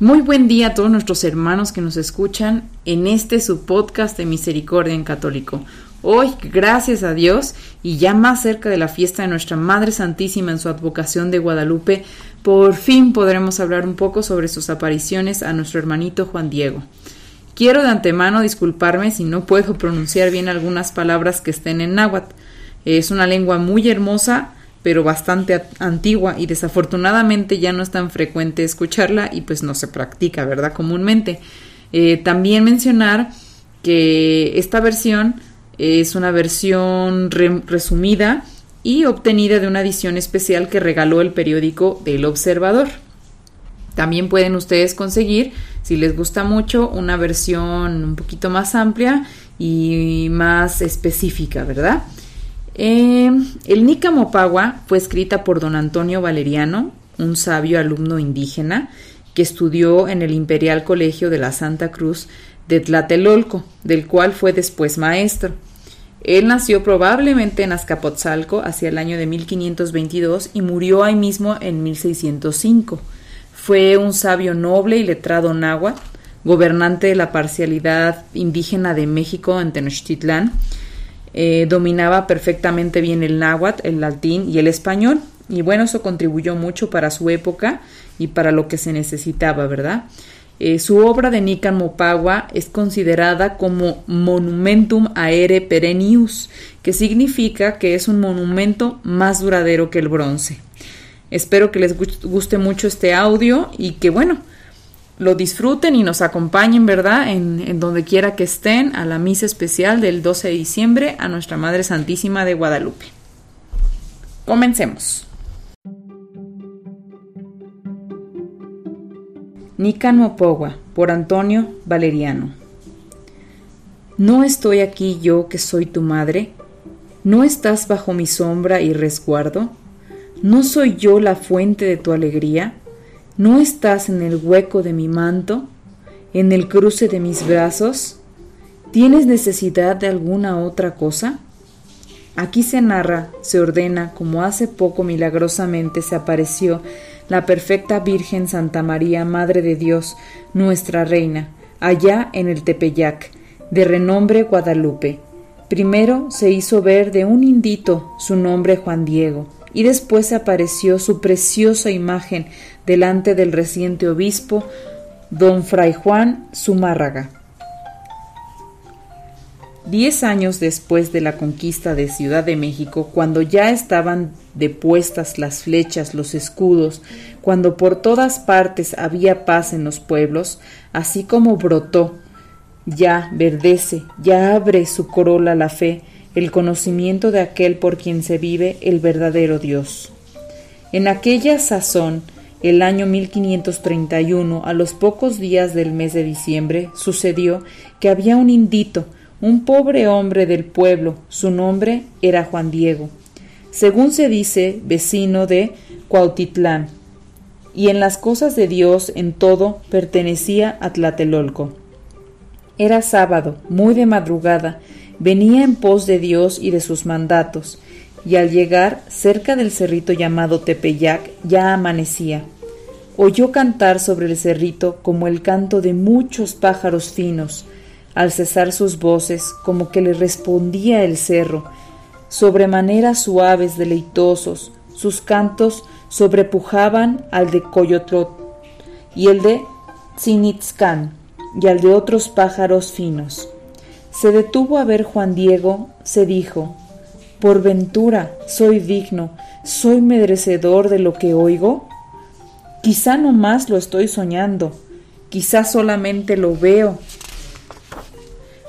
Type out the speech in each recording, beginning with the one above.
Muy buen día a todos nuestros hermanos que nos escuchan en este su podcast de Misericordia en Católico. Hoy, gracias a Dios, y ya más cerca de la fiesta de nuestra Madre Santísima en su advocación de Guadalupe, por fin podremos hablar un poco sobre sus apariciones a nuestro hermanito Juan Diego. Quiero de antemano disculparme si no puedo pronunciar bien algunas palabras que estén en náhuatl. Es una lengua muy hermosa, pero bastante antigua y desafortunadamente ya no es tan frecuente escucharla y pues no se practica, ¿verdad? Comúnmente. Eh, también mencionar que esta versión es una versión resumida y obtenida de una edición especial que regaló el periódico del Observador. También pueden ustedes conseguir, si les gusta mucho, una versión un poquito más amplia y más específica, ¿verdad? Eh, el Nica Mopagua fue escrita por don Antonio Valeriano, un sabio alumno indígena que estudió en el Imperial Colegio de la Santa Cruz de Tlatelolco, del cual fue después maestro. Él nació probablemente en Azcapotzalco hacia el año de 1522 y murió ahí mismo en 1605. Fue un sabio noble y letrado náhuatl, gobernante de la parcialidad indígena de México en Tenochtitlán, eh, dominaba perfectamente bien el náhuatl, el latín y el español. Y bueno, eso contribuyó mucho para su época y para lo que se necesitaba, ¿verdad? Eh, su obra de Nican Mopagua es considerada como Monumentum Aere Perennius, que significa que es un monumento más duradero que el bronce. Espero que les guste mucho este audio y que, bueno, lo disfruten y nos acompañen, ¿verdad? En, donde quiera que estén a la misa especial del 12 de diciembre a Nuestra Madre Santísima de Guadalupe. Comencemos. Nican Mopogua, por Antonio Valeriano. ¿No estoy aquí yo que soy tu madre? ¿No estás bajo mi sombra y resguardo? ¿No soy yo la fuente de tu alegría? ¿No estás en el hueco de mi manto? ¿En el cruce de mis brazos? ¿Tienes necesidad de alguna otra cosa? Aquí se narra, se ordena, como hace poco milagrosamente se apareció la perfecta Virgen Santa María, Madre de Dios, nuestra Reina, allá en el Tepeyac, de renombre Guadalupe. Primero se hizo ver de un indito su nombre Juan Diego, y después apareció su preciosa imagen delante del reciente obispo, don Fray Juan Zumárraga. Diez años después de la conquista de Ciudad de México, cuando ya estaban depuestas las flechas, los escudos, cuando por todas partes había paz en los pueblos, así como brotó, ya verdece, ya abre su corola la fe, el conocimiento de aquel por quien se vive el verdadero Dios. En aquella sazón, el año 1531, a los pocos días del mes de diciembre, sucedió que había un indito, un pobre hombre del pueblo, su nombre era Juan Diego, según se dice, vecino de Cuautitlán, y en las cosas de Dios en todo pertenecía a Tlatelolco. Era sábado, muy de madrugada, venía en pos de Dios y de sus mandatos, y al llegar cerca del cerrito llamado Tepeyac ya amanecía. Oyó cantar sobre el cerrito como el canto de muchos pájaros finos, al cesar sus voces como que le respondía el cerro, sobremanera suaves, deleitosos, sus cantos sobrepujaban al de Coyotlot y el de Tzinitzcán y al de otros pájaros finos. Se detuvo a ver Juan Diego, se dijo, por ventura soy digno, soy merecedor de lo que oigo. Quizá no más lo estoy soñando, quizá solamente lo veo,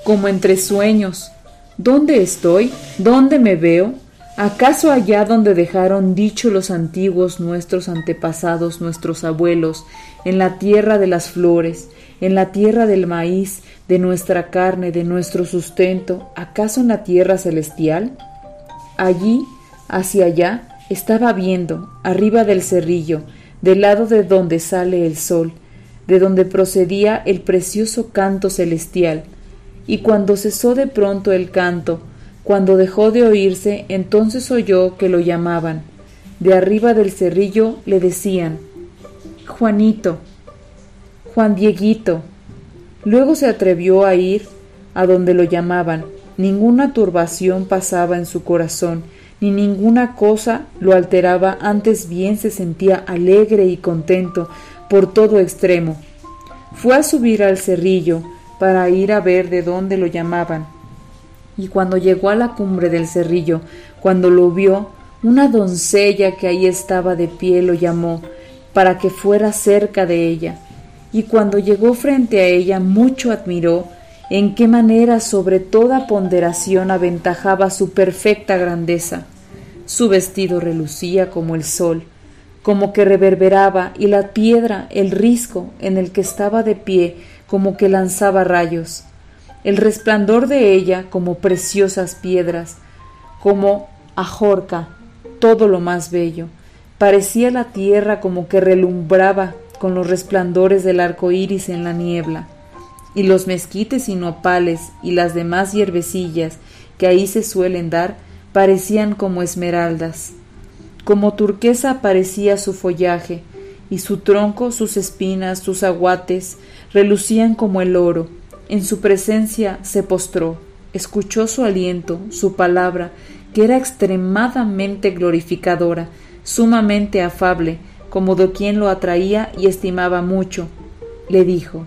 como entre sueños. ¿Dónde estoy? ¿Dónde me veo? ¿Acaso allá donde dejaron dicho los antiguos nuestros antepasados, nuestros abuelos, en la tierra de las flores, en la tierra del maíz, de nuestra carne, de nuestro sustento, acaso en la tierra celestial? Allí, hacia allá, estaba viendo, arriba del cerrillo, del lado de donde sale el sol, de donde procedía el precioso canto celestial, y cuando cesó de pronto el canto, cuando dejó de oírse, entonces oyó que lo llamaban. De arriba del cerrillo le decían Juanito, Juan Dieguito. Luego se atrevió a ir a donde lo llamaban. Ninguna turbación pasaba en su corazón, ni ninguna cosa lo alteraba, antes bien se sentía alegre y contento por todo extremo. Fue a subir al cerrillo para ir a ver de dónde lo llamaban. Y cuando llegó a la cumbre del cerrillo, cuando lo vio, una doncella que ahí estaba de pie lo llamó para que fuera cerca de ella. Y cuando llegó frente a ella, mucho admiró en qué manera sobre toda ponderación aventajaba su perfecta grandeza. Su vestido relucía como el sol, como que reverberaba, y la piedra, el risco en el que estaba de pie, como que lanzaba rayos. El resplandor de ella como preciosas piedras, como ajorca, todo lo más bello. Parecía la tierra como que relumbraba con los resplandores del arco iris en la niebla y los mezquites y nopales y las demás hierbecillas que ahí se suelen dar parecían como esmeraldas. Como turquesa parecía su follaje, y su tronco, sus espinas, sus aguates, relucían como el oro. En su presencia se postró, escuchó su aliento, su palabra, que era extremadamente glorificadora, sumamente afable, como de quien lo atraía y estimaba mucho. Le dijo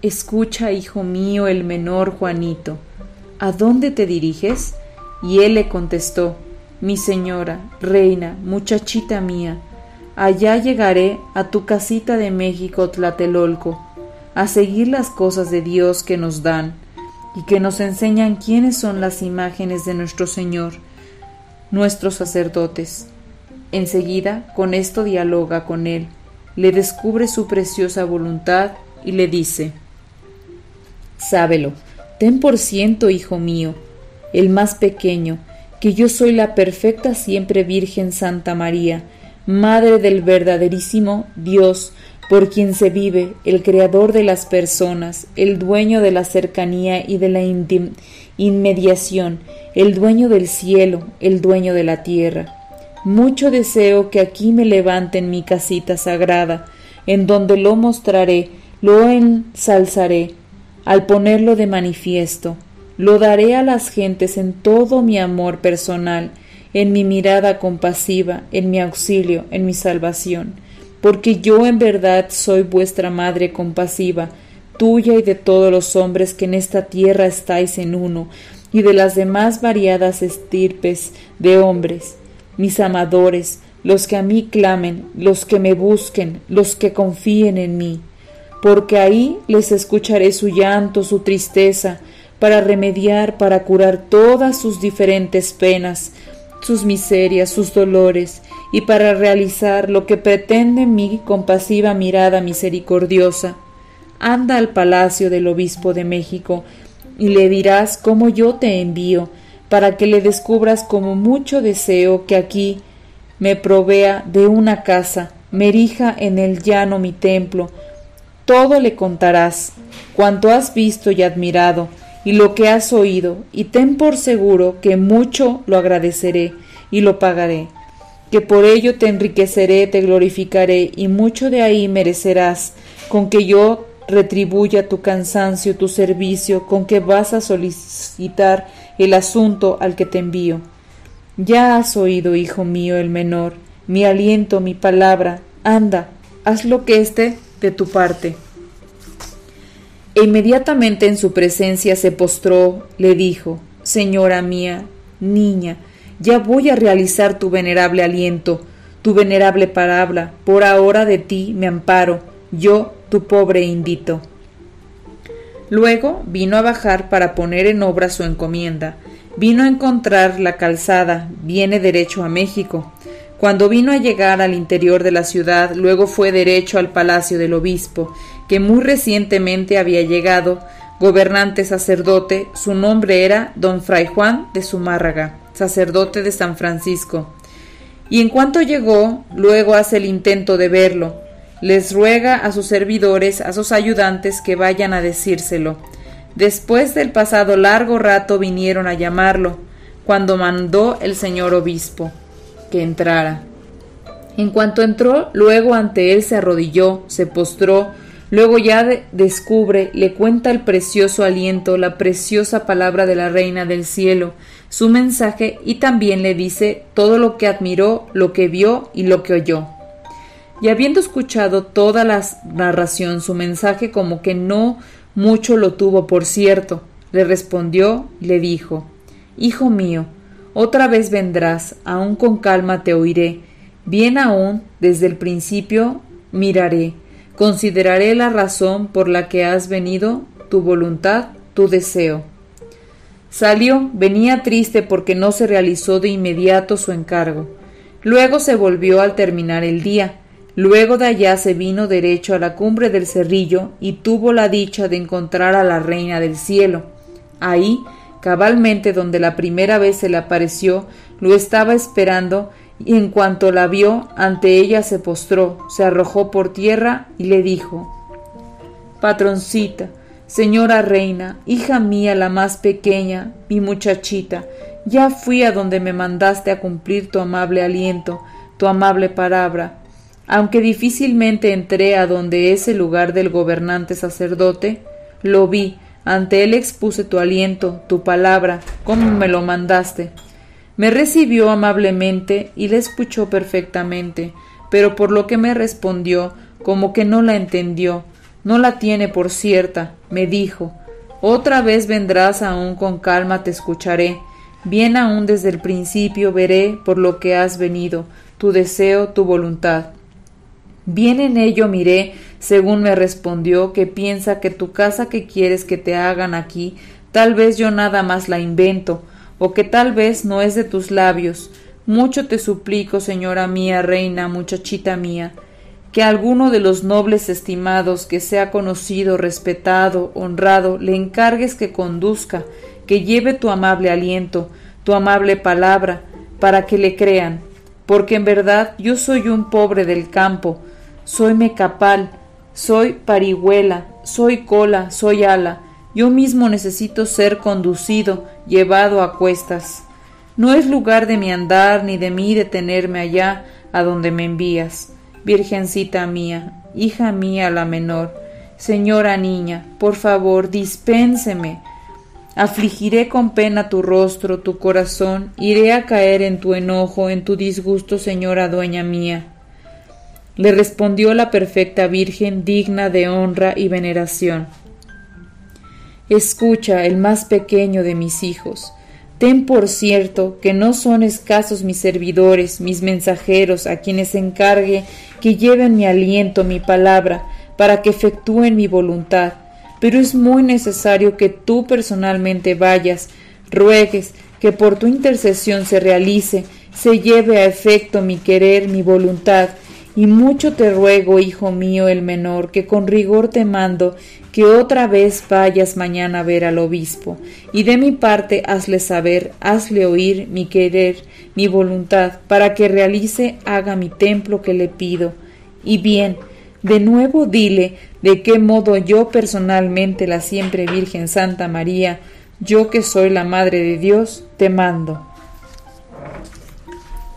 Escucha, hijo mío, el menor Juanito, ¿a dónde te diriges? Y él le contestó, Mi señora, reina, muchachita mía, allá llegaré a tu casita de México Tlatelolco, a seguir las cosas de Dios que nos dan y que nos enseñan quiénes son las imágenes de nuestro Señor, nuestros sacerdotes. Enseguida con esto dialoga con él, le descubre su preciosa voluntad y le dice Sábelo, ten por ciento, hijo mío, el más pequeño, que yo soy la perfecta siempre Virgen Santa María, Madre del verdaderísimo Dios, por quien se vive, el Creador de las personas, el dueño de la cercanía y de la inmediación, el dueño del cielo, el dueño de la tierra. Mucho deseo que aquí me levanten mi casita sagrada, en donde lo mostraré, lo ensalzaré, al ponerlo de manifiesto. Lo daré a las gentes en todo mi amor personal, en mi mirada compasiva, en mi auxilio, en mi salvación, porque yo en verdad soy vuestra madre compasiva, tuya y de todos los hombres que en esta tierra estáis en uno, y de las demás variadas estirpes de hombres, mis amadores, los que a mí clamen, los que me busquen, los que confíen en mí porque ahí les escucharé su llanto, su tristeza, para remediar, para curar todas sus diferentes penas, sus miserias, sus dolores, y para realizar lo que pretende mi compasiva mirada misericordiosa. Anda al palacio del obispo de México, y le dirás cómo yo te envío, para que le descubras como mucho deseo que aquí me provea de una casa, me erija en el llano mi templo, todo le contarás, cuanto has visto y admirado, y lo que has oído, y ten por seguro que mucho lo agradeceré y lo pagaré, que por ello te enriqueceré, te glorificaré, y mucho de ahí merecerás, con que yo retribuya tu cansancio, tu servicio, con que vas a solicitar el asunto al que te envío. Ya has oído, hijo mío, el menor, mi aliento, mi palabra, anda, haz lo que esté de tu parte. E inmediatamente en su presencia se postró, le dijo, Señora mía, niña, ya voy a realizar tu venerable aliento, tu venerable palabra, por ahora de ti me amparo, yo, tu pobre indito. Luego vino a bajar para poner en obra su encomienda, Vino a encontrar la calzada, viene derecho a México. Cuando vino a llegar al interior de la ciudad, luego fue derecho al palacio del obispo, que muy recientemente había llegado, gobernante sacerdote, su nombre era don Fray Juan de Zumárraga, sacerdote de San Francisco. Y en cuanto llegó, luego hace el intento de verlo, les ruega a sus servidores, a sus ayudantes, que vayan a decírselo. Después del pasado largo rato vinieron a llamarlo, cuando mandó el señor obispo que entrara. En cuanto entró, luego ante él se arrodilló, se postró, luego ya descubre, le cuenta el precioso aliento, la preciosa palabra de la Reina del Cielo, su mensaje y también le dice todo lo que admiró, lo que vio y lo que oyó. Y habiendo escuchado toda la narración, su mensaje como que no mucho lo tuvo por cierto, le respondió le dijo Hijo mío, otra vez vendrás, aún con calma te oiré, bien aún desde el principio miraré, consideraré la razón por la que has venido, tu voluntad, tu deseo. Salió, venía triste porque no se realizó de inmediato su encargo. Luego se volvió al terminar el día, Luego de allá se vino derecho a la cumbre del cerrillo y tuvo la dicha de encontrar a la reina del cielo. Ahí, cabalmente donde la primera vez se le apareció, lo estaba esperando y en cuanto la vio, ante ella se postró, se arrojó por tierra y le dijo Patroncita, señora reina, hija mía la más pequeña, mi muchachita, ya fui a donde me mandaste a cumplir tu amable aliento, tu amable palabra, aunque difícilmente entré a donde es el lugar del gobernante sacerdote, lo vi, ante él expuse tu aliento, tu palabra, como me lo mandaste. Me recibió amablemente y le escuchó perfectamente, pero por lo que me respondió, como que no la entendió, no la tiene por cierta, me dijo, otra vez vendrás aún con calma te escucharé, bien aún desde el principio veré por lo que has venido, tu deseo, tu voluntad. Bien en ello miré, según me respondió, que piensa que tu casa que quieres que te hagan aquí, tal vez yo nada más la invento, o que tal vez no es de tus labios. Mucho te suplico, señora mía, reina, muchachita mía, que alguno de los nobles estimados que sea conocido, respetado, honrado, le encargues que conduzca, que lleve tu amable aliento, tu amable palabra, para que le crean, porque en verdad yo soy un pobre del campo, soy mecapal, soy parihuela, soy cola, soy ala. Yo mismo necesito ser conducido, llevado a cuestas. No es lugar de mi andar ni de mí detenerme allá a donde me envías. Virgencita mía, hija mía la menor, señora niña, por favor, dispénseme. Afligiré con pena tu rostro, tu corazón, iré a caer en tu enojo, en tu disgusto, señora dueña mía. Le respondió la perfecta Virgen digna de honra y veneración. Escucha, el más pequeño de mis hijos. Ten por cierto que no son escasos mis servidores, mis mensajeros, a quienes encargue que lleven mi aliento, mi palabra, para que efectúen mi voluntad, pero es muy necesario que tú personalmente vayas, ruegues que por tu intercesión se realice, se lleve a efecto mi querer, mi voluntad, y mucho te ruego, hijo mío el menor, que con rigor te mando que otra vez vayas mañana a ver al obispo, y de mi parte hazle saber, hazle oír mi querer, mi voluntad, para que realice, haga mi templo que le pido. Y bien, de nuevo dile de qué modo yo personalmente, la siempre Virgen Santa María, yo que soy la Madre de Dios, te mando.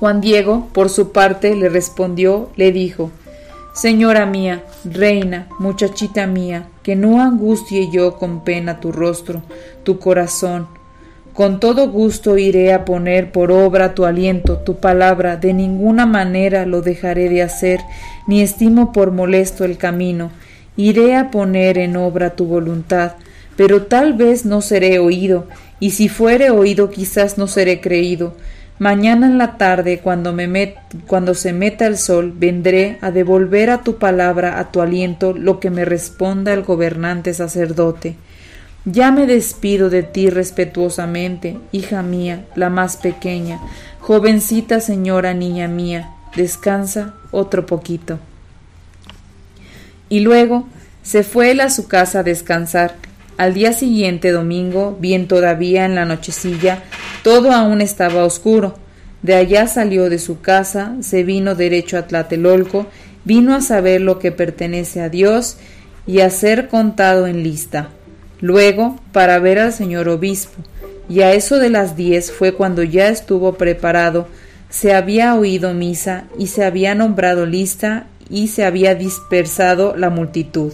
Juan Diego, por su parte, le respondió, le dijo Señora mía, reina, muchachita mía, que no angustie yo con pena tu rostro, tu corazón. Con todo gusto iré a poner por obra tu aliento, tu palabra, de ninguna manera lo dejaré de hacer, ni estimo por molesto el camino. Iré a poner en obra tu voluntad, pero tal vez no seré oído, y si fuere oído quizás no seré creído Mañana en la tarde, cuando, me cuando se meta el sol, vendré a devolver a tu palabra, a tu aliento, lo que me responda el gobernante sacerdote. Ya me despido de ti respetuosamente, hija mía, la más pequeña, jovencita señora niña mía, descansa otro poquito. Y luego se fue él a su casa a descansar. Al día siguiente, domingo, bien todavía en la nochecilla, todo aún estaba oscuro. De allá salió de su casa, se vino derecho a Tlatelolco, vino a saber lo que pertenece a Dios y a ser contado en lista. Luego, para ver al señor obispo, y a eso de las diez fue cuando ya estuvo preparado, se había oído misa y se había nombrado lista y se había dispersado la multitud.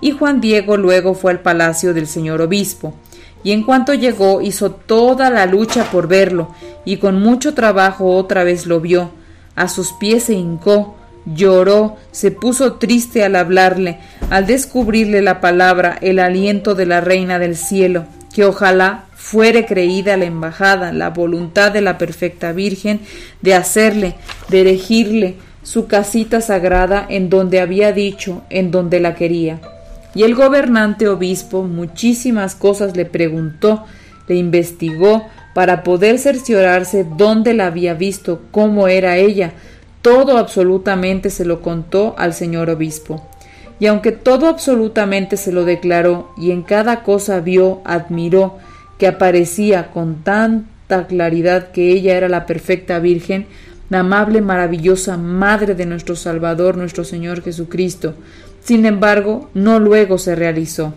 Y Juan Diego luego fue al palacio del señor obispo, y en cuanto llegó hizo toda la lucha por verlo, y con mucho trabajo otra vez lo vio. A sus pies se hincó, lloró, se puso triste al hablarle, al descubrirle la palabra, el aliento de la Reina del Cielo, que ojalá fuere creída la embajada, la voluntad de la perfecta Virgen de hacerle, de erigirle su casita sagrada en donde había dicho, en donde la quería. Y el gobernante obispo muchísimas cosas le preguntó, le investigó, para poder cerciorarse dónde la había visto, cómo era ella, todo absolutamente se lo contó al señor obispo. Y aunque todo absolutamente se lo declaró y en cada cosa vio, admiró, que aparecía con tanta claridad que ella era la perfecta Virgen, la amable, maravillosa Madre de nuestro Salvador, nuestro Señor Jesucristo. Sin embargo, no luego se realizó.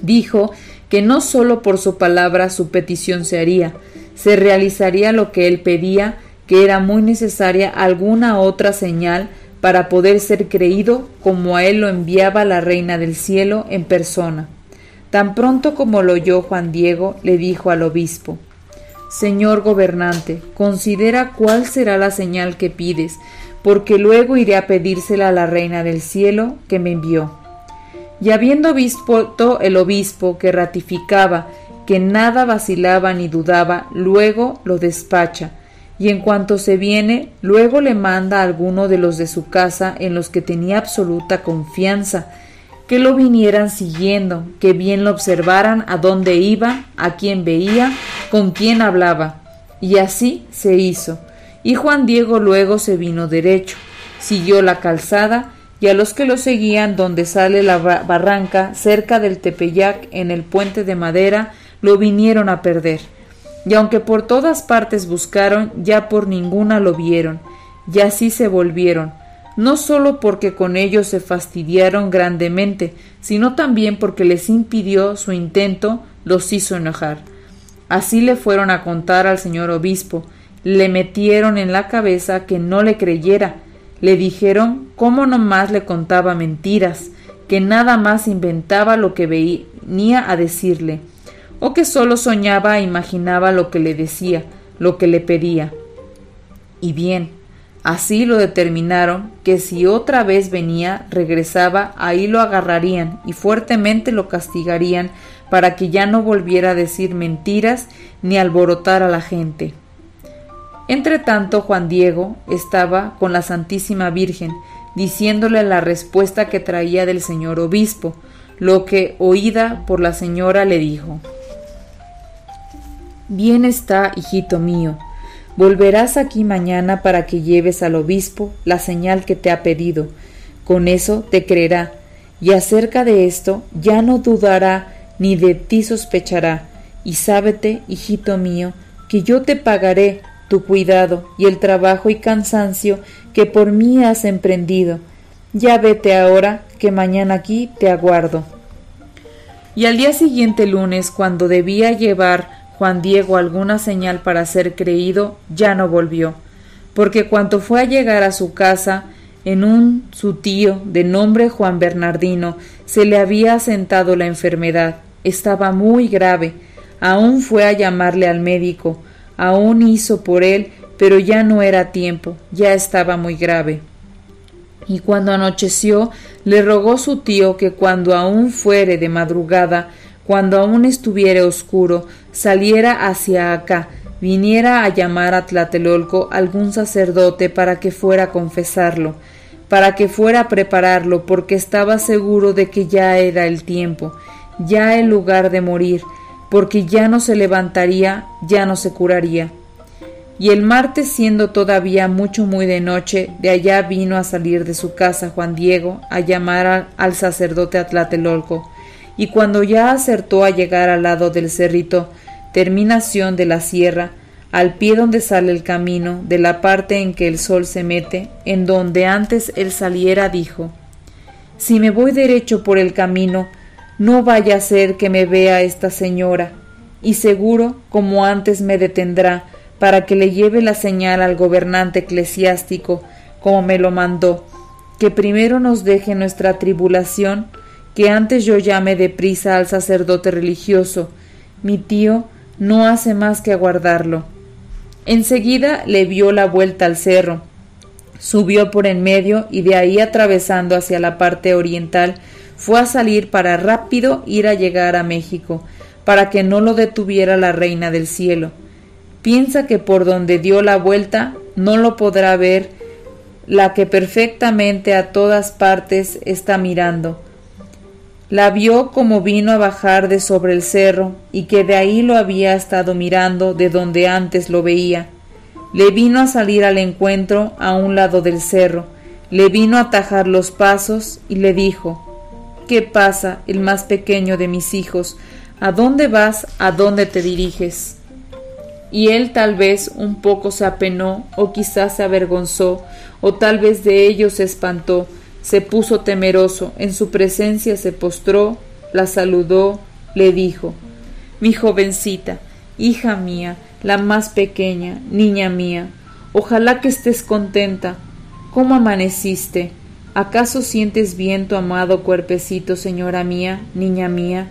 Dijo que no sólo por su palabra su petición se haría, se realizaría lo que él pedía, que era muy necesaria alguna otra señal para poder ser creído como a él lo enviaba la Reina del Cielo en persona. Tan pronto como lo oyó Juan Diego, le dijo al obispo Señor gobernante, considera cuál será la señal que pides, porque luego iré a pedírsela a la Reina del Cielo que me envió. Y habiendo visto el obispo que ratificaba que nada vacilaba ni dudaba, luego lo despacha, y en cuanto se viene, luego le manda a alguno de los de su casa en los que tenía absoluta confianza, que lo vinieran siguiendo, que bien lo observaran a dónde iba, a quién veía, con quién hablaba. Y así se hizo. Y Juan Diego luego se vino derecho, siguió la calzada, y a los que lo seguían donde sale la barranca, cerca del Tepeyac, en el puente de madera, lo vinieron a perder. Y aunque por todas partes buscaron, ya por ninguna lo vieron, y así se volvieron, no sólo porque con ellos se fastidiaron grandemente, sino también porque les impidió su intento, los hizo enojar. Así le fueron a contar al señor obispo, le metieron en la cabeza que no le creyera, le dijeron cómo nomás le contaba mentiras, que nada más inventaba lo que venía a decirle, o que sólo soñaba e imaginaba lo que le decía, lo que le pedía. Y bien, Así lo determinaron que si otra vez venía, regresaba, ahí lo agarrarían y fuertemente lo castigarían para que ya no volviera a decir mentiras ni alborotar a la gente. Entre tanto, Juan Diego estaba con la Santísima Virgen, diciéndole la respuesta que traía del señor obispo, lo que, oída por la señora, le dijo Bien está, hijito mío, Volverás aquí mañana para que lleves al obispo la señal que te ha pedido. Con eso te creerá, y acerca de esto ya no dudará ni de ti sospechará. Y sábete, hijito mío, que yo te pagaré tu cuidado y el trabajo y cansancio que por mí has emprendido. Ya vete ahora, que mañana aquí te aguardo. Y al día siguiente lunes, cuando debía llevar Juan Diego alguna señal para ser creído, ya no volvió, porque cuando fue a llegar a su casa, en un su tío, de nombre Juan Bernardino, se le había asentado la enfermedad, estaba muy grave, aún fue a llamarle al médico, aún hizo por él, pero ya no era tiempo, ya estaba muy grave. Y cuando anocheció, le rogó su tío que cuando aún fuere de madrugada, cuando aún estuviere oscuro, saliera hacia acá, viniera a llamar a Tlatelolco algún sacerdote para que fuera a confesarlo, para que fuera a prepararlo, porque estaba seguro de que ya era el tiempo, ya el lugar de morir, porque ya no se levantaría, ya no se curaría. Y el martes, siendo todavía mucho muy de noche, de allá vino a salir de su casa Juan Diego a llamar al, sacerdote Atlatelolco, y cuando ya acertó a llegar al lado del cerrito, terminación de la sierra, al pie donde sale el camino, de la parte en que el sol se mete, en donde antes él saliera, dijo Si me voy derecho por el camino, no vaya a ser que me vea esta señora, y seguro, como antes me detendrá, para que le lleve la señal al gobernante eclesiástico, como me lo mandó, que primero nos deje nuestra tribulación, que antes yo llame de prisa al sacerdote religioso. Mi tío no hace más que aguardarlo. Enseguida le vio la vuelta al cerro, subió por en medio y de ahí atravesando hacia la parte oriental fue a salir para rápido ir a llegar a México, para que no lo detuviera la reina del cielo piensa que por donde dio la vuelta no lo podrá ver la que perfectamente a todas partes está mirando. La vio como vino a bajar de sobre el cerro y que de ahí lo había estado mirando de donde antes lo veía. Le vino a salir al encuentro a un lado del cerro, le vino a atajar los pasos y le dijo ¿Qué pasa, el más pequeño de mis hijos? ¿A dónde vas? ¿A dónde te diriges? y él tal vez un poco se apenó o quizás se avergonzó o tal vez de ello se espantó, se puso temeroso, en su presencia se postró, la saludó, le dijo Mi jovencita, hija mía, la más pequeña, niña mía, ojalá que estés contenta. ¿Cómo amaneciste? ¿Acaso sientes bien tu amado cuerpecito, señora mía, niña mía?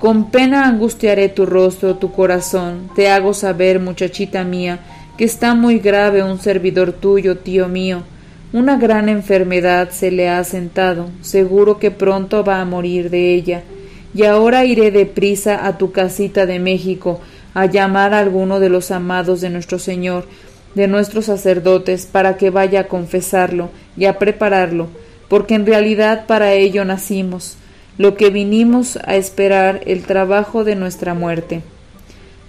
Con pena angustiaré tu rostro, tu corazón, te hago saber, muchachita mía, que está muy grave un servidor tuyo, tío mío. Una gran enfermedad se le ha sentado, seguro que pronto va a morir de ella. Y ahora iré deprisa a tu casita de México, a llamar a alguno de los amados de nuestro Señor, de nuestros sacerdotes, para que vaya a confesarlo y a prepararlo, porque en realidad para ello nacimos lo que vinimos a esperar el trabajo de nuestra muerte.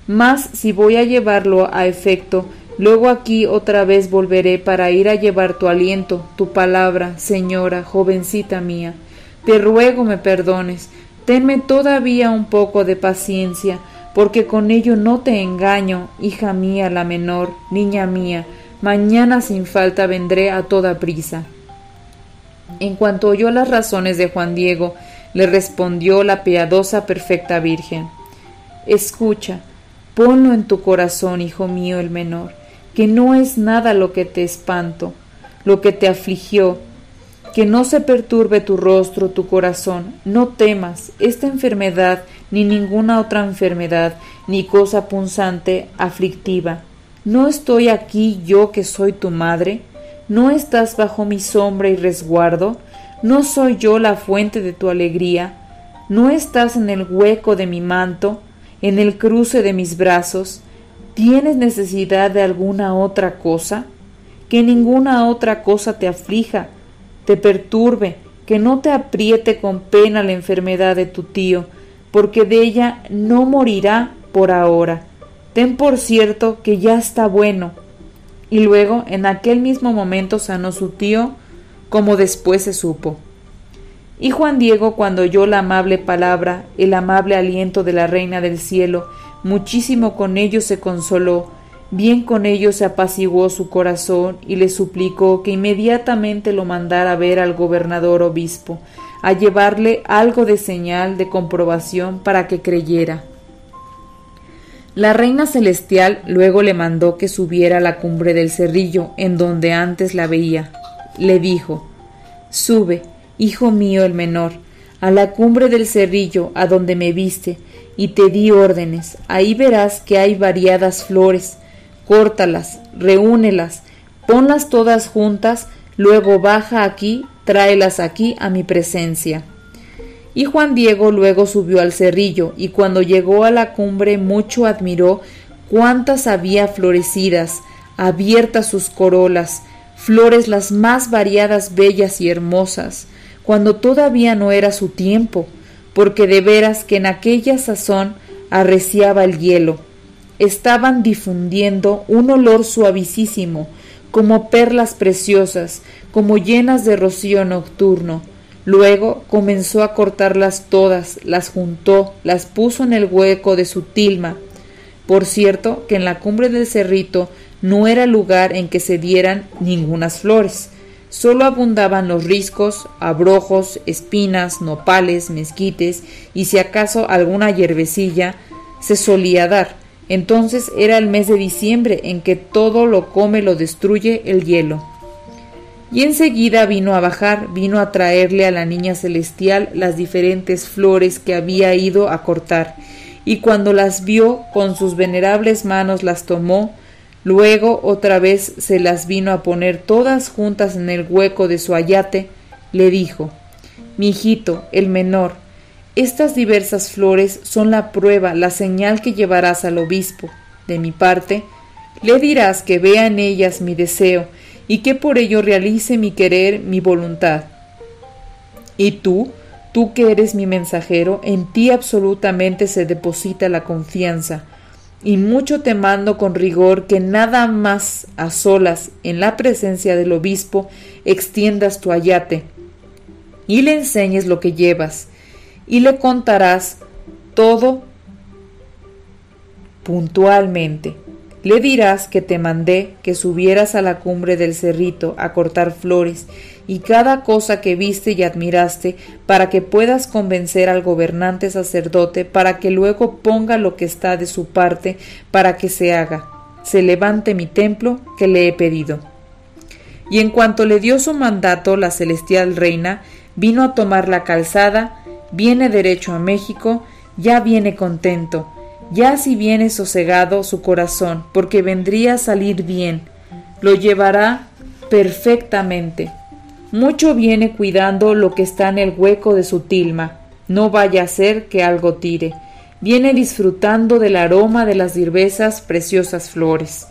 Mas si voy a llevarlo a efecto, luego aquí otra vez volveré para ir a llevar tu aliento, tu palabra, señora, jovencita mía. Te ruego me perdones, tenme todavía un poco de paciencia, porque con ello no te engaño, hija mía la menor, niña mía, mañana sin falta vendré a toda prisa. En cuanto oyó las razones de Juan Diego, le respondió la piadosa perfecta Virgen. Escucha, ponlo en tu corazón, hijo mío el menor, que no es nada lo que te espanto, lo que te afligió, que no se perturbe tu rostro, tu corazón, no temas, esta enfermedad, ni ninguna otra enfermedad, ni cosa punzante, aflictiva. ¿No estoy aquí yo que soy tu madre? ¿No estás bajo mi sombra y resguardo? ¿No soy yo la fuente de tu alegría? ¿No estás en el hueco de mi manto, en el cruce de mis brazos? ¿Tienes necesidad de alguna otra cosa? Que ninguna otra cosa te aflija, te perturbe, que no te apriete con pena la enfermedad de tu tío, porque de ella no morirá por ahora. Ten por cierto que ya está bueno. Y luego, en aquel mismo momento, sanó su tío como después se supo. Y Juan Diego, cuando oyó la amable palabra, el amable aliento de la Reina del Cielo, muchísimo con ello se consoló, bien con ello se apaciguó su corazón y le suplicó que inmediatamente lo mandara a ver al gobernador obispo, a llevarle algo de señal de comprobación para que creyera. La reina celestial luego le mandó que subiera a la cumbre del cerrillo, en donde antes la veía, le dijo Sube, hijo mío el menor, a la cumbre del cerrillo a donde me viste, y te di órdenes. Ahí verás que hay variadas flores. Córtalas, reúnelas, ponlas todas juntas, luego baja aquí, tráelas aquí a mi presencia. Y Juan Diego luego subió al cerrillo, y cuando llegó a la cumbre mucho admiró cuántas había florecidas, abiertas sus corolas, flores las más variadas, bellas y hermosas, cuando todavía no era su tiempo, porque de veras que en aquella sazón arreciaba el hielo. Estaban difundiendo un olor suavísimo, como perlas preciosas, como llenas de rocío nocturno. Luego comenzó a cortarlas todas, las juntó, las puso en el hueco de su tilma. Por cierto que en la cumbre del cerrito no era lugar en que se dieran ningunas flores. Solo abundaban los riscos, abrojos, espinas, nopales, mezquites y si acaso alguna hierbecilla se solía dar. Entonces era el mes de diciembre en que todo lo come lo destruye el hielo. Y enseguida vino a bajar, vino a traerle a la niña celestial las diferentes flores que había ido a cortar, y cuando las vio con sus venerables manos las tomó, luego otra vez se las vino a poner todas juntas en el hueco de su ayate, le dijo Mi hijito, el menor, estas diversas flores son la prueba, la señal que llevarás al obispo. De mi parte, le dirás que vea en ellas mi deseo, y que por ello realice mi querer, mi voluntad. Y tú, tú que eres mi mensajero, en ti absolutamente se deposita la confianza, y mucho te mando con rigor que nada más a solas, en la presencia del obispo, extiendas tu ayate, y le enseñes lo que llevas, y le contarás todo puntualmente le dirás que te mandé que subieras a la cumbre del cerrito a cortar flores y cada cosa que viste y admiraste para que puedas convencer al gobernante sacerdote para que luego ponga lo que está de su parte para que se haga, se levante mi templo que le he pedido. Y en cuanto le dio su mandato la celestial reina, vino a tomar la calzada, viene derecho a México, ya viene contento, ya si viene sosegado su corazón, porque vendría a salir bien, lo llevará perfectamente. Mucho viene cuidando lo que está en el hueco de su tilma, no vaya a ser que algo tire. Viene disfrutando del aroma de las diversas preciosas flores.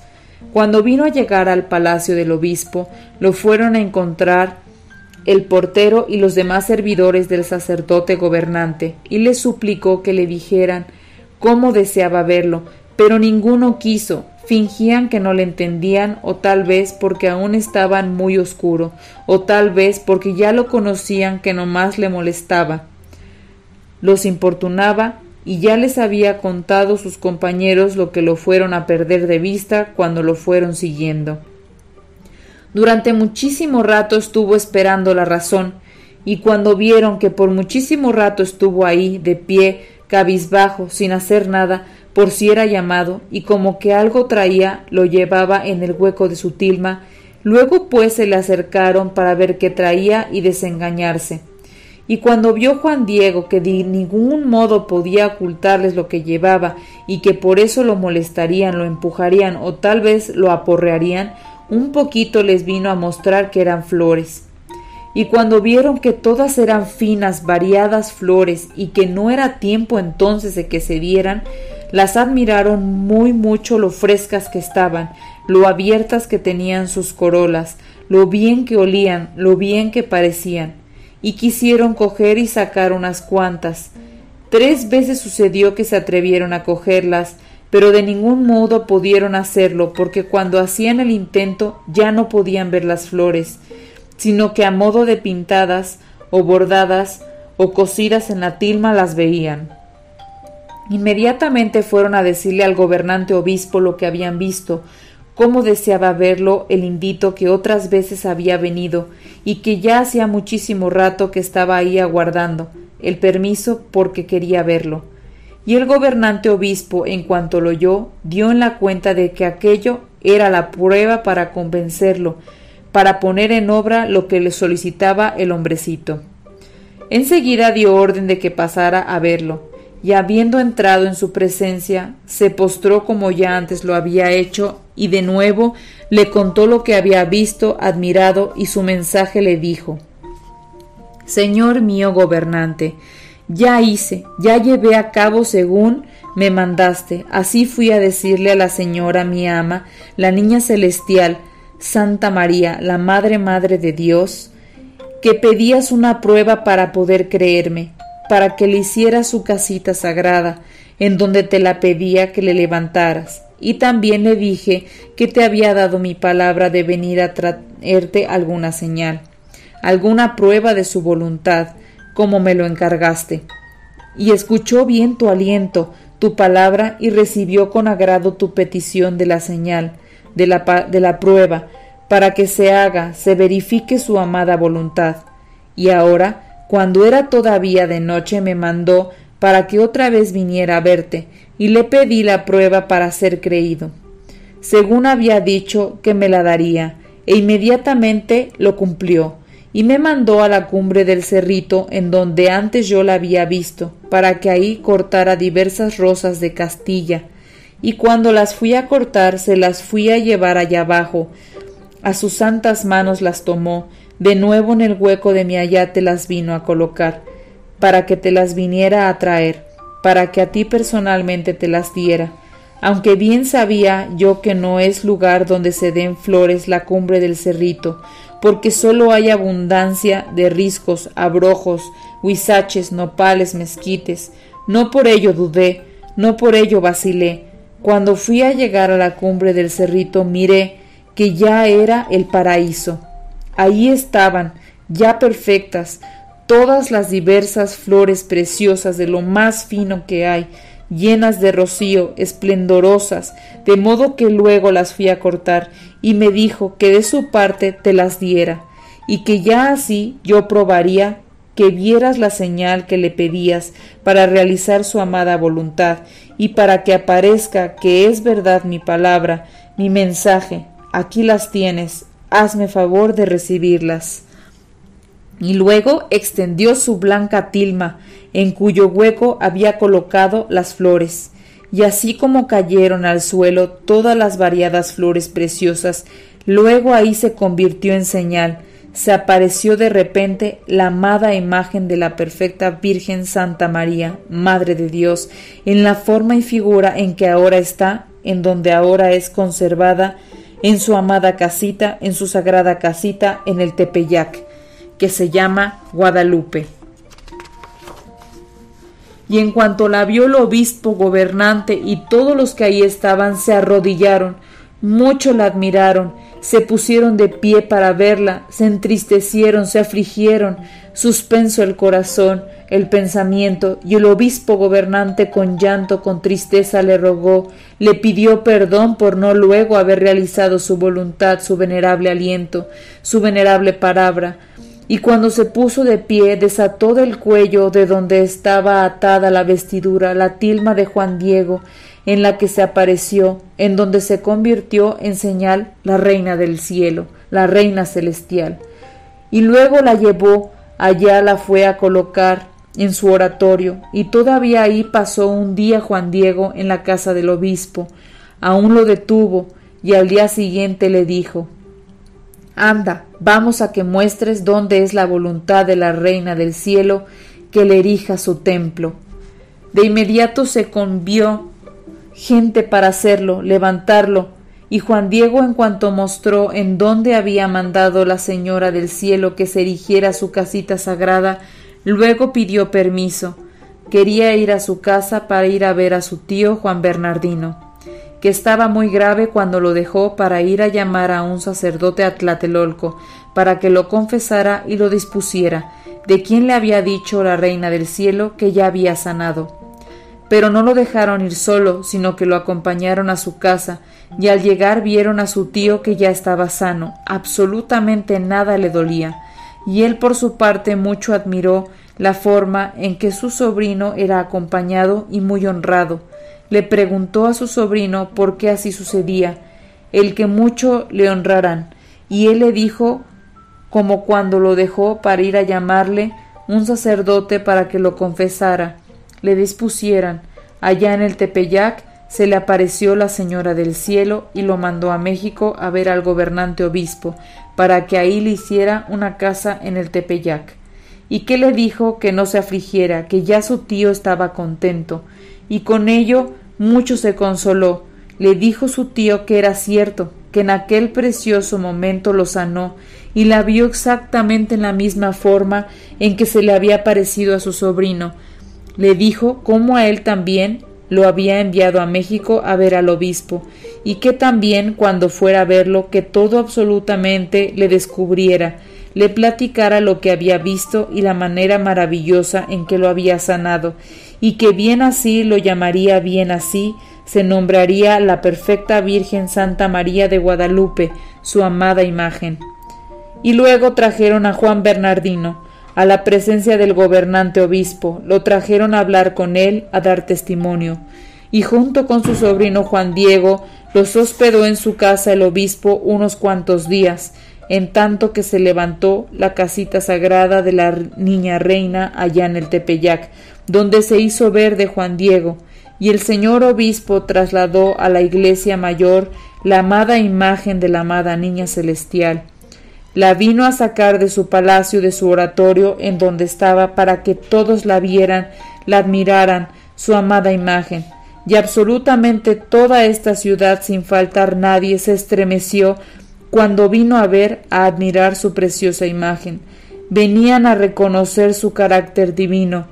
Cuando vino a llegar al palacio del obispo, lo fueron a encontrar el portero y los demás servidores del sacerdote gobernante, y le suplicó que le dijeran cómo deseaba verlo, pero ninguno quiso, fingían que no le entendían o tal vez porque aún estaban muy oscuro, o tal vez porque ya lo conocían que no más le molestaba. Los importunaba y ya les había contado sus compañeros lo que lo fueron a perder de vista cuando lo fueron siguiendo. Durante muchísimo rato estuvo esperando la razón, y cuando vieron que por muchísimo rato estuvo ahí, de pie, cabizbajo, sin hacer nada, por si era llamado, y como que algo traía, lo llevaba en el hueco de su tilma, luego pues se le acercaron para ver qué traía y desengañarse. Y cuando vio Juan Diego que de ningún modo podía ocultarles lo que llevaba y que por eso lo molestarían, lo empujarían o tal vez lo aporrearían, un poquito les vino a mostrar que eran flores y cuando vieron que todas eran finas, variadas flores y que no era tiempo entonces de que se dieran, las admiraron muy mucho lo frescas que estaban, lo abiertas que tenían sus corolas, lo bien que olían, lo bien que parecían, y quisieron coger y sacar unas cuantas. Tres veces sucedió que se atrevieron a cogerlas, pero de ningún modo pudieron hacerlo, porque cuando hacían el intento ya no podían ver las flores, sino que a modo de pintadas o bordadas o cosidas en la tilma las veían. Inmediatamente fueron a decirle al gobernante obispo lo que habían visto, cómo deseaba verlo el indito que otras veces había venido y que ya hacía muchísimo rato que estaba ahí aguardando el permiso porque quería verlo. Y el gobernante obispo, en cuanto lo oyó, dio en la cuenta de que aquello era la prueba para convencerlo para poner en obra lo que le solicitaba el hombrecito. Enseguida dio orden de que pasara a verlo, y habiendo entrado en su presencia, se postró como ya antes lo había hecho, y de nuevo le contó lo que había visto, admirado, y su mensaje le dijo Señor mío gobernante, ya hice, ya llevé a cabo según me mandaste, así fui a decirle a la señora mi ama, la niña celestial, Santa María, la Madre Madre de Dios, que pedías una prueba para poder creerme. para que le hiciera su casita sagrada, en donde te la pedía que le levantaras. Y también le dije que te había dado mi palabra de venir a traerte alguna señal, alguna prueba de su voluntad, como me lo encargaste. Y escuchó bien tu aliento, tu palabra, y recibió con agrado tu petición de la señal, de la, de la prueba, para que se haga, se verifique su amada voluntad. Y ahora, cuando era todavía de noche, me mandó para que otra vez viniera a verte, y le pedí la prueba para ser creído. Según había dicho que me la daría, e inmediatamente lo cumplió, y me mandó a la cumbre del cerrito en donde antes yo la había visto, para que ahí cortara diversas rosas de Castilla, y cuando las fui a cortar se las fui a llevar allá abajo, a sus santas manos las tomó, de nuevo en el hueco de mi ayate las vino a colocar, para que te las viniera a traer, para que a ti personalmente te las diera, aunque bien sabía yo que no es lugar donde se den flores la cumbre del cerrito, porque sólo hay abundancia de riscos, abrojos, huizaches, nopales, mezquites. No por ello dudé, no por ello vacilé. Cuando fui a llegar a la cumbre del cerrito miré que ya era el paraíso. Ahí estaban, ya perfectas, todas las diversas flores preciosas de lo más fino que hay, llenas de rocío, esplendorosas, de modo que luego las fui a cortar, y me dijo que de su parte te las diera, y que ya así yo probaría que vieras la señal que le pedías para realizar su amada voluntad, y para que aparezca que es verdad mi palabra, mi mensaje. Aquí las tienes, hazme favor de recibirlas y luego extendió su blanca tilma, en cuyo hueco había colocado las flores, y así como cayeron al suelo todas las variadas flores preciosas, luego ahí se convirtió en señal, se apareció de repente la amada imagen de la perfecta Virgen Santa María, Madre de Dios, en la forma y figura en que ahora está, en donde ahora es conservada, en su amada casita, en su sagrada casita, en el Tepeyac que se llama Guadalupe. Y en cuanto la vio el obispo gobernante y todos los que ahí estaban se arrodillaron, mucho la admiraron, se pusieron de pie para verla, se entristecieron, se afligieron, suspenso el corazón, el pensamiento, y el obispo gobernante con llanto, con tristeza le rogó, le pidió perdón por no luego haber realizado su voluntad, su venerable aliento, su venerable palabra, y cuando se puso de pie desató del cuello de donde estaba atada la vestidura la tilma de Juan Diego, en la que se apareció, en donde se convirtió en señal la reina del cielo, la reina celestial. Y luego la llevó, allá la fue a colocar en su oratorio, y todavía ahí pasó un día Juan Diego en la casa del obispo. Aún lo detuvo, y al día siguiente le dijo Anda, vamos a que muestres dónde es la voluntad de la Reina del Cielo que le erija su templo. De inmediato se convió gente para hacerlo, levantarlo, y Juan Diego en cuanto mostró en dónde había mandado la Señora del Cielo que se erigiera su casita sagrada, luego pidió permiso. Quería ir a su casa para ir a ver a su tío Juan Bernardino que estaba muy grave cuando lo dejó para ir a llamar a un sacerdote a Tlatelolco, para que lo confesara y lo dispusiera, de quien le había dicho la reina del cielo que ya había sanado. Pero no lo dejaron ir solo, sino que lo acompañaron a su casa, y al llegar vieron a su tío que ya estaba sano, absolutamente nada le dolía, y él por su parte mucho admiró la forma en que su sobrino era acompañado y muy honrado, le preguntó a su sobrino por qué así sucedía, el que mucho le honrarán, y él le dijo como cuando lo dejó para ir a llamarle un sacerdote para que lo confesara, le dispusieran. Allá en el Tepeyac se le apareció la Señora del Cielo y lo mandó a México a ver al gobernante obispo, para que ahí le hiciera una casa en el Tepeyac. Y que le dijo que no se afligiera, que ya su tío estaba contento, y con ello mucho se consoló. Le dijo su tío que era cierto, que en aquel precioso momento lo sanó, y la vio exactamente en la misma forma en que se le había parecido a su sobrino, Le dijo cómo a él también lo había enviado a México a ver al obispo, y que también cuando fuera a verlo que todo absolutamente le descubriera, le platicara lo que había visto y la manera maravillosa en que lo había sanado, y que bien así lo llamaría bien así, se nombraría la perfecta Virgen Santa María de Guadalupe, su amada imagen. Y luego trajeron a Juan Bernardino, a la presencia del gobernante obispo, lo trajeron a hablar con él, a dar testimonio, y junto con su sobrino Juan Diego, los hospedó en su casa el obispo unos cuantos días, en tanto que se levantó la casita sagrada de la niña reina allá en el Tepeyac, donde se hizo ver de Juan Diego, y el señor obispo trasladó a la iglesia mayor la amada imagen de la amada niña celestial. La vino a sacar de su palacio, de su oratorio, en donde estaba, para que todos la vieran, la admiraran, su amada imagen. Y absolutamente toda esta ciudad, sin faltar nadie, se estremeció cuando vino a ver, a admirar su preciosa imagen. Venían a reconocer su carácter divino,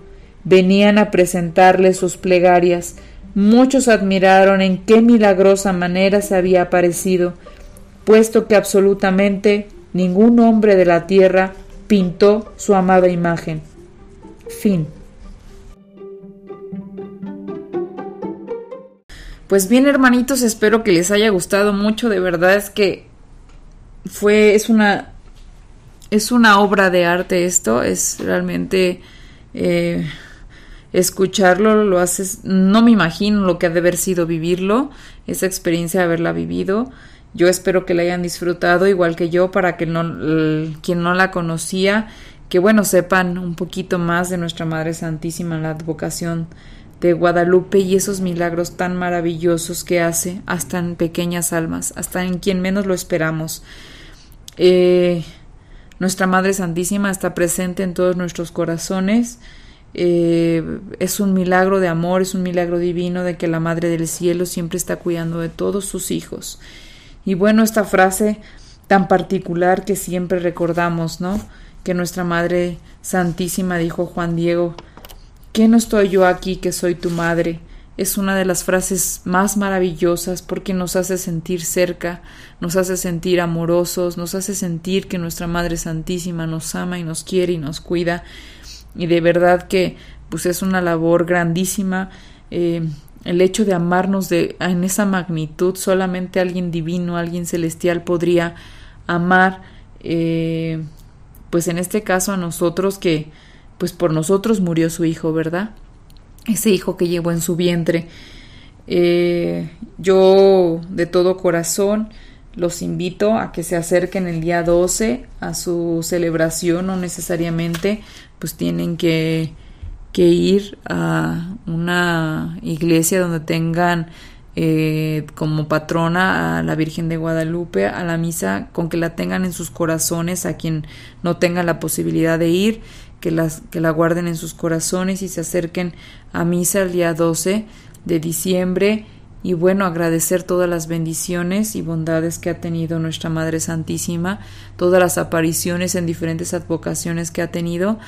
venían a presentarle sus plegarias. Muchos admiraron en qué milagrosa manera se había aparecido, puesto que absolutamente ningún hombre de la tierra pintó su amada imagen. Fin. Pues bien, hermanitos, espero que les haya gustado mucho. De verdad es que fue, es una, es una obra de arte esto. Es realmente eh, escucharlo, lo haces. No me imagino lo que ha de haber sido vivirlo, esa experiencia de haberla vivido. Yo espero que la hayan disfrutado igual que yo para que no, quien no la conocía, que bueno, sepan un poquito más de nuestra Madre Santísima, la advocación de Guadalupe y esos milagros tan maravillosos que hace hasta en pequeñas almas, hasta en quien menos lo esperamos. Eh, nuestra Madre Santísima está presente en todos nuestros corazones. Eh, es un milagro de amor, es un milagro divino de que la Madre del Cielo siempre está cuidando de todos sus hijos. Y bueno, esta frase tan particular que siempre recordamos, ¿no? Que nuestra Madre Santísima dijo Juan Diego, ¿qué no estoy yo aquí que soy tu madre? Es una de las frases más maravillosas porque nos hace sentir cerca, nos hace sentir amorosos, nos hace sentir que nuestra Madre Santísima nos ama y nos quiere y nos cuida. Y de verdad que pues es una labor grandísima. Eh, el hecho de amarnos de, en esa magnitud, solamente alguien divino, alguien celestial podría amar, eh, pues en este caso a nosotros que, pues por nosotros murió su hijo, ¿verdad? Ese hijo que llevó en su vientre. Eh, yo de todo corazón los invito a que se acerquen el día 12 a su celebración, no necesariamente pues tienen que que ir a una iglesia donde tengan eh, como patrona a la Virgen de Guadalupe, a la misa, con que la tengan en sus corazones, a quien no tenga la posibilidad de ir, que, las, que la guarden en sus corazones y se acerquen a misa el día 12 de diciembre. Y bueno, agradecer todas las bendiciones y bondades que ha tenido nuestra Madre Santísima, todas las apariciones en diferentes advocaciones que ha tenido,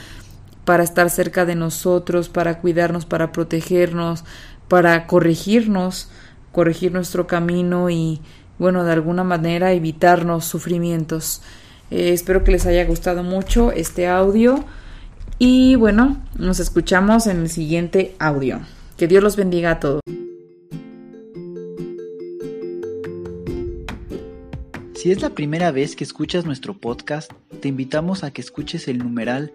para estar cerca de nosotros, para cuidarnos, para protegernos, para corregirnos, corregir nuestro camino y, bueno, de alguna manera evitarnos sufrimientos. Eh, espero que les haya gustado mucho este audio y bueno, nos escuchamos en el siguiente audio. Que Dios los bendiga a todos. Si es la primera vez que escuchas nuestro podcast, te invitamos a que escuches el numeral